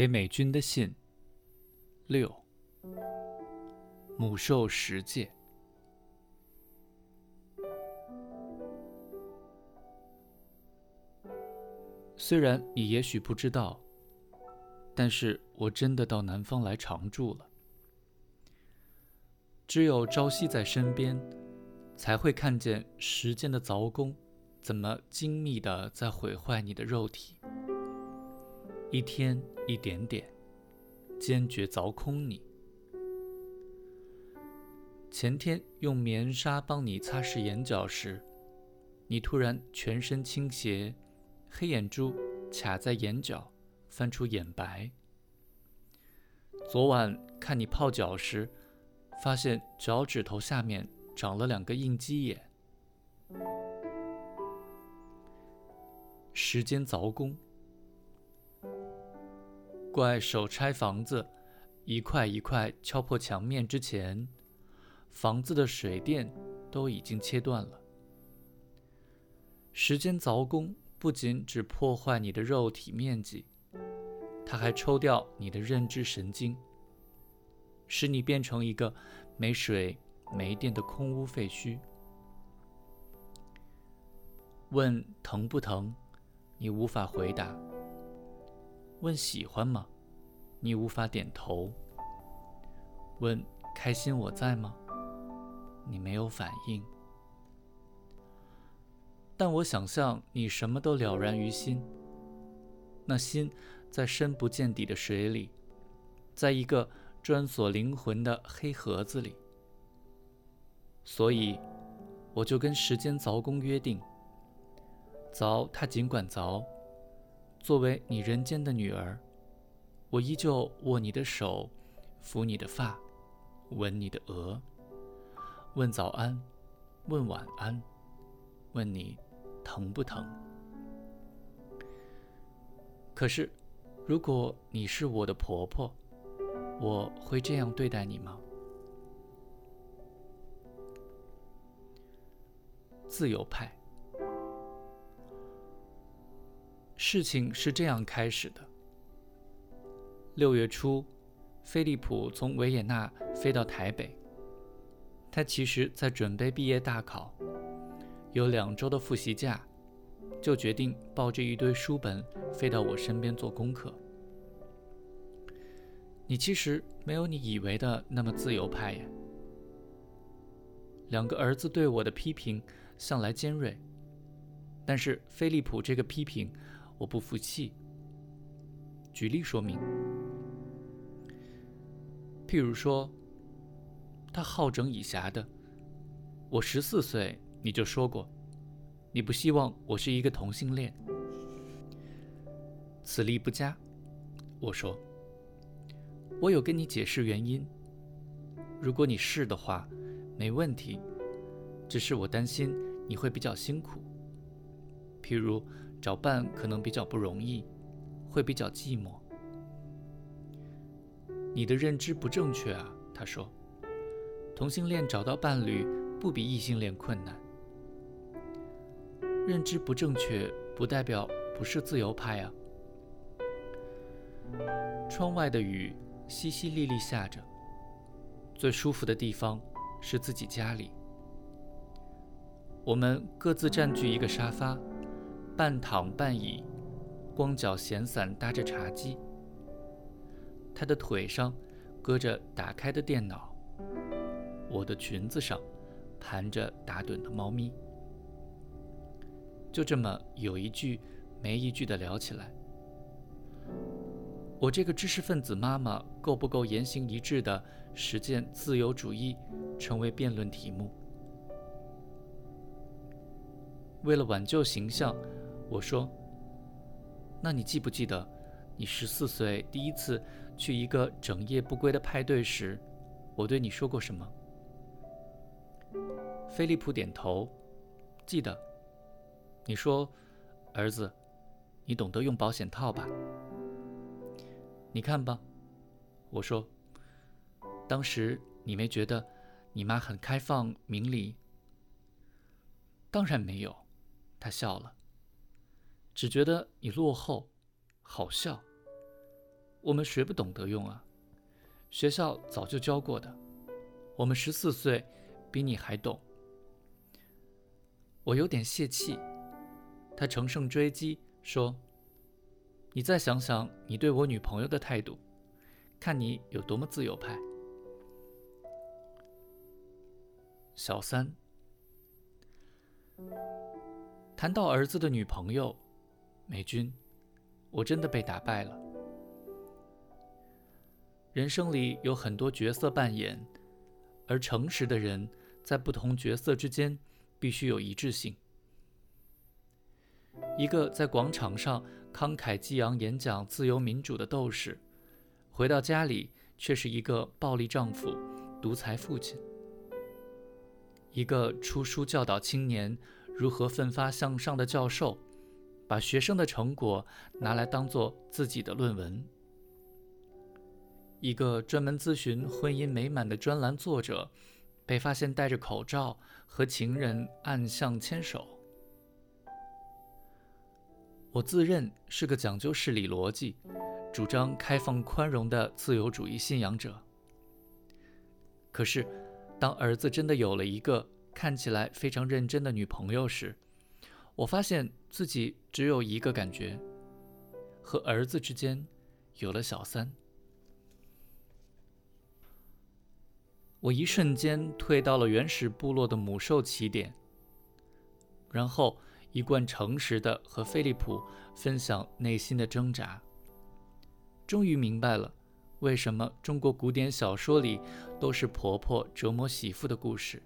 给美军的信六，母兽十戒。虽然你也许不知道，但是我真的到南方来常住了。只有朝夕在身边，才会看见时间的凿工，怎么精密的在毁坏你的肉体。一天一点点，坚决凿空你。前天用棉纱帮你擦拭眼角时，你突然全身倾斜，黑眼珠卡在眼角，翻出眼白。昨晚看你泡脚时，发现脚趾头下面长了两个应激眼。时间凿工。怪手拆房子，一块一块敲破墙面之前，房子的水电都已经切断了。时间凿工不仅只破坏你的肉体面积，它还抽掉你的认知神经，使你变成一个没水没电的空屋废墟。问疼不疼，你无法回答。问喜欢吗？你无法点头。问开心我在吗？你没有反应。但我想象你什么都了然于心。那心在深不见底的水里，在一个专锁灵魂的黑盒子里。所以，我就跟时间凿工约定：凿他尽管凿。作为你人间的女儿，我依旧握你的手，抚你的发，吻你的额，问早安，问晚安，问你疼不疼。可是，如果你是我的婆婆，我会这样对待你吗？自由派。事情是这样开始的：六月初，菲利普从维也纳飞到台北。他其实在准备毕业大考，有两周的复习假，就决定抱着一堆书本飞到我身边做功课。你其实没有你以为的那么自由派呀。两个儿子对我的批评向来尖锐，但是菲利普这个批评。我不服气。举例说明，譬如说，他好整以暇的。我十四岁你就说过，你不希望我是一个同性恋。此例不佳。我说，我有跟你解释原因。如果你是的话，没问题。只是我担心你会比较辛苦。譬如。找伴可能比较不容易，会比较寂寞。你的认知不正确啊，他说。同性恋找到伴侣不比异性恋困难。认知不正确不代表不是自由派啊。窗外的雨淅淅沥沥下着，最舒服的地方是自己家里。我们各自占据一个沙发。半躺半倚，光脚闲散搭着茶几。他的腿上搁着打开的电脑，我的裙子上盘着打盹的猫咪。就这么有一句没一句的聊起来。我这个知识分子妈妈够不够言行一致的实践自由主义，成为辩论题目。为了挽救形象。我说：“那你记不记得，你十四岁第一次去一个整夜不归的派对时，我对你说过什么？”菲利普点头，记得。你说：“儿子，你懂得用保险套吧？”你看吧，我说：“当时你没觉得你妈很开放明理？”当然没有，他笑了。只觉得你落后，好笑。我们谁不懂得用啊？学校早就教过的。我们十四岁，比你还懂。我有点泄气。他乘胜追击说：“你再想想你对我女朋友的态度，看你有多么自由派。”小三。谈到儿子的女朋友，美军，我真的被打败了。人生里有很多角色扮演，而诚实的人在不同角色之间必须有一致性。一个在广场上慷慨激昂演讲自由民主的斗士，回到家里却是一个暴力丈夫、独裁父亲。一个出书教导青年如何奋发向上的教授，把学生的成果拿来当做自己的论文；一个专门咨询婚姻美满的专栏作者，被发现戴着口罩和情人暗巷牵手。我自认是个讲究事理逻辑、主张开放宽容的自由主义信仰者，可是。当儿子真的有了一个看起来非常认真的女朋友时，我发现自己只有一个感觉：和儿子之间有了小三。我一瞬间退到了原始部落的母兽起点，然后一贯诚实的和菲利普分享内心的挣扎，终于明白了。为什么中国古典小说里都是婆婆折磨媳妇的故事？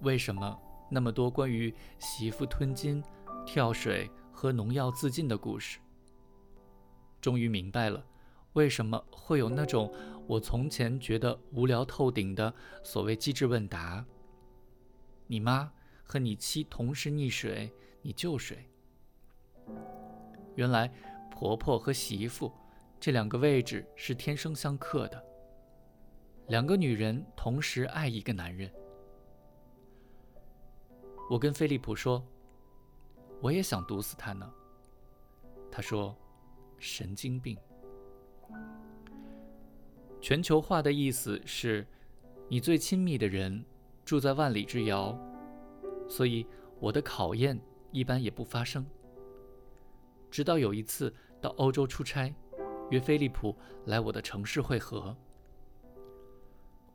为什么那么多关于媳妇吞金、跳水和农药自尽的故事？终于明白了，为什么会有那种我从前觉得无聊透顶的所谓机智问答：你妈和你妻同时溺水，你救谁？原来婆婆和媳妇。这两个位置是天生相克的。两个女人同时爱一个男人。我跟菲利普说：“我也想毒死他呢。”他说：“神经病。”全球化的意思是，你最亲密的人住在万里之遥，所以我的考验一般也不发生。直到有一次到欧洲出差。约菲利普来我的城市会合，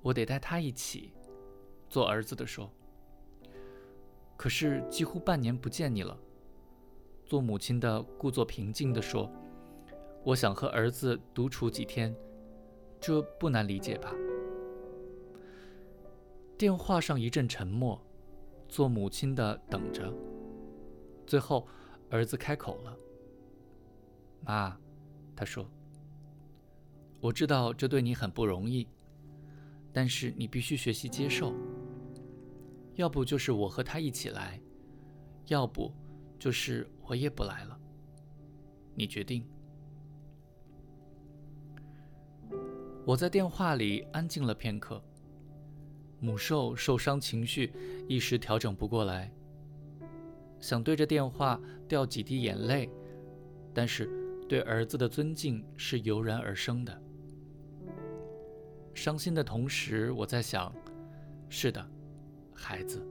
我得带他一起。做儿子的说：“可是几乎半年不见你了。”做母亲的故作平静地说：“我想和儿子独处几天，这不难理解吧？”电话上一阵沉默，做母亲的等着。最后，儿子开口了：“妈。”他说。我知道这对你很不容易，但是你必须学习接受。要不就是我和他一起来，要不就是我也不来了。你决定。我在电话里安静了片刻，母兽受伤情绪一时调整不过来，想对着电话掉几滴眼泪，但是对儿子的尊敬是油然而生的。伤心的同时，我在想：是的，孩子，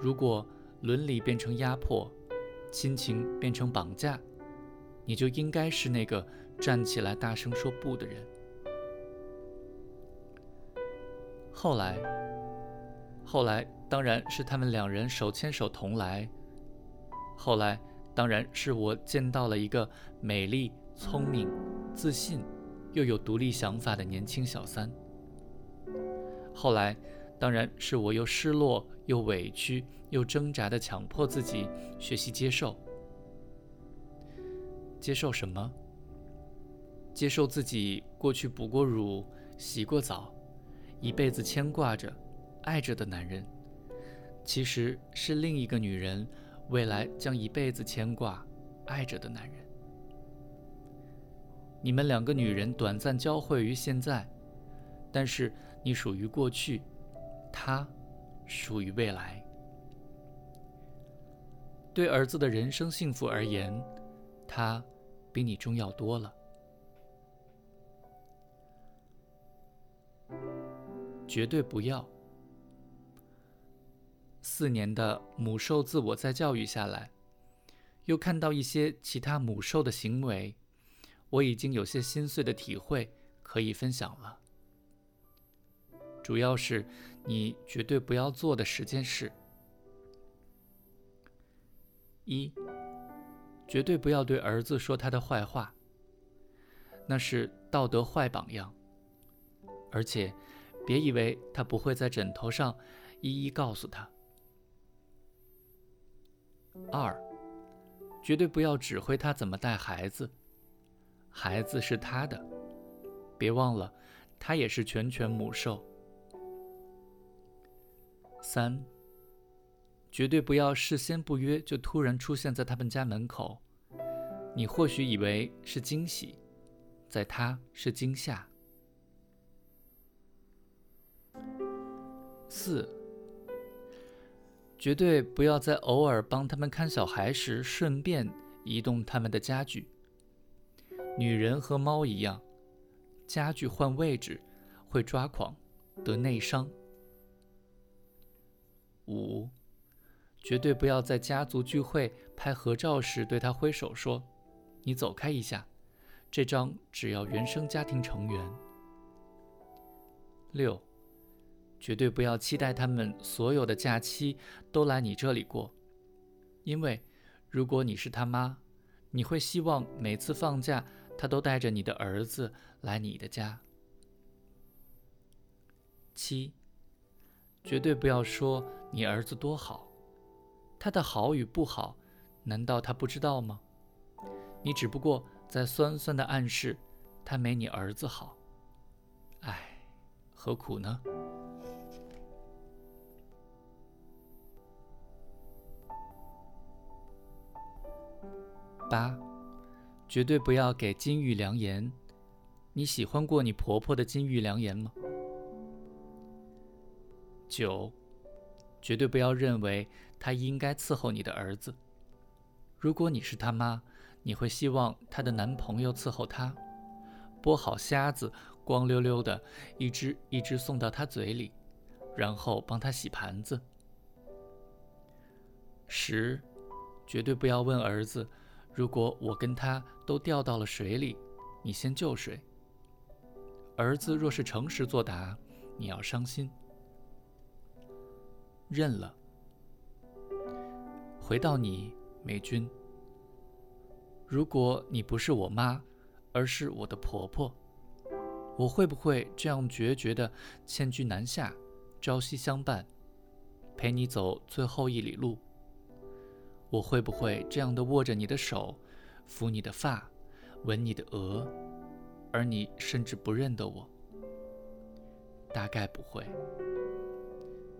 如果伦理变成压迫，亲情变成绑架，你就应该是那个站起来大声说不的人。后来，后来当然是他们两人手牵手同来。后来当然是我见到了一个美丽、聪明、自信。又有独立想法的年轻小三。后来，当然是我又失落又委屈又挣扎的强迫自己学习接受。接受什么？接受自己过去哺过乳、洗过澡，一辈子牵挂着、爱着的男人，其实是另一个女人未来将一辈子牵挂、爱着的男人。你们两个女人短暂交汇于现在，但是你属于过去，他属于未来。对儿子的人生幸福而言，他比你重要多了。绝对不要。四年的母兽自我再教育下来，又看到一些其他母兽的行为，我已经有些心碎的体会可以分享了。主要是。你绝对不要做的十件事：一，绝对不要对儿子说他的坏话，那是道德坏榜样。而且，别以为他不会在枕头上一一告诉他。二，绝对不要指挥他怎么带孩子，孩子是他的，别忘了，他也是全权母兽。三，绝对不要事先不约就突然出现在他们家门口，你或许以为是惊喜，在他是惊吓。四，绝对不要在偶尔帮他们看小孩时顺便移动他们的家具。女人和猫一样，家具换位置会抓狂，得内伤。五，绝对不要在家族聚会拍合照时对他挥手说：“你走开一下，这张只要原生家庭成员。”六，绝对不要期待他们所有的假期都来你这里过，因为如果你是他妈，你会希望每次放假他都带着你的儿子来你的家。七。绝对不要说你儿子多好，他的好与不好，难道他不知道吗？你只不过在酸酸的暗示他没你儿子好。唉，何苦呢？八，绝对不要给金玉良言。你喜欢过你婆婆的金玉良言吗？九，绝对不要认为他应该伺候你的儿子。如果你是他妈，你会希望她的男朋友伺候她，剥好虾子，光溜溜的一只一只送到他嘴里，然后帮他洗盘子。十，绝对不要问儿子，如果我跟他都掉到了水里，你先救谁？儿子若是诚实作答，你要伤心。认了。回到你，美君。如果你不是我妈，而是我的婆婆，我会不会这样决绝的迁居南下，朝夕相伴，陪你走最后一里路？我会不会这样的握着你的手，抚你的发，吻你的额，而你甚至不认得我？大概不会。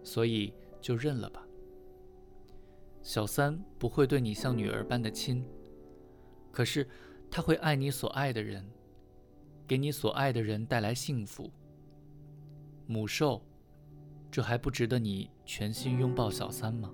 所以。就认了吧。小三不会对你像女儿般的亲，可是他会爱你所爱的人，给你所爱的人带来幸福。母兽，这还不值得你全心拥抱小三吗？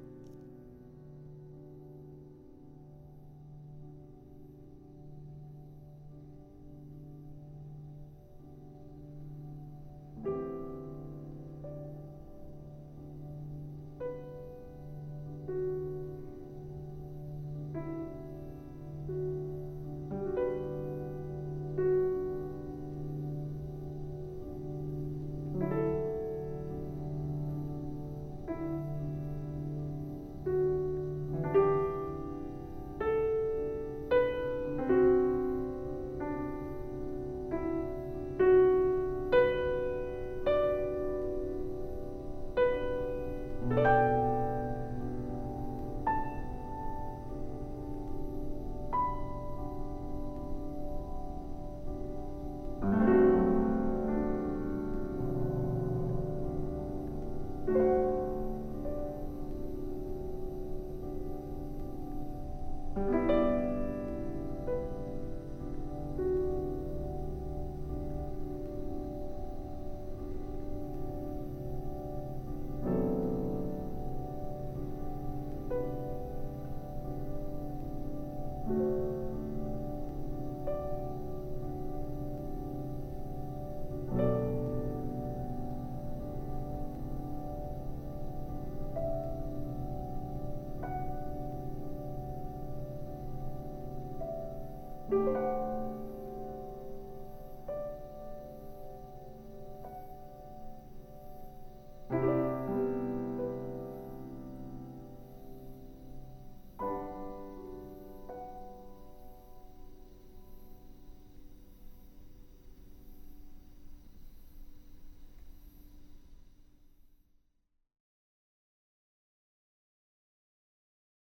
Thank you.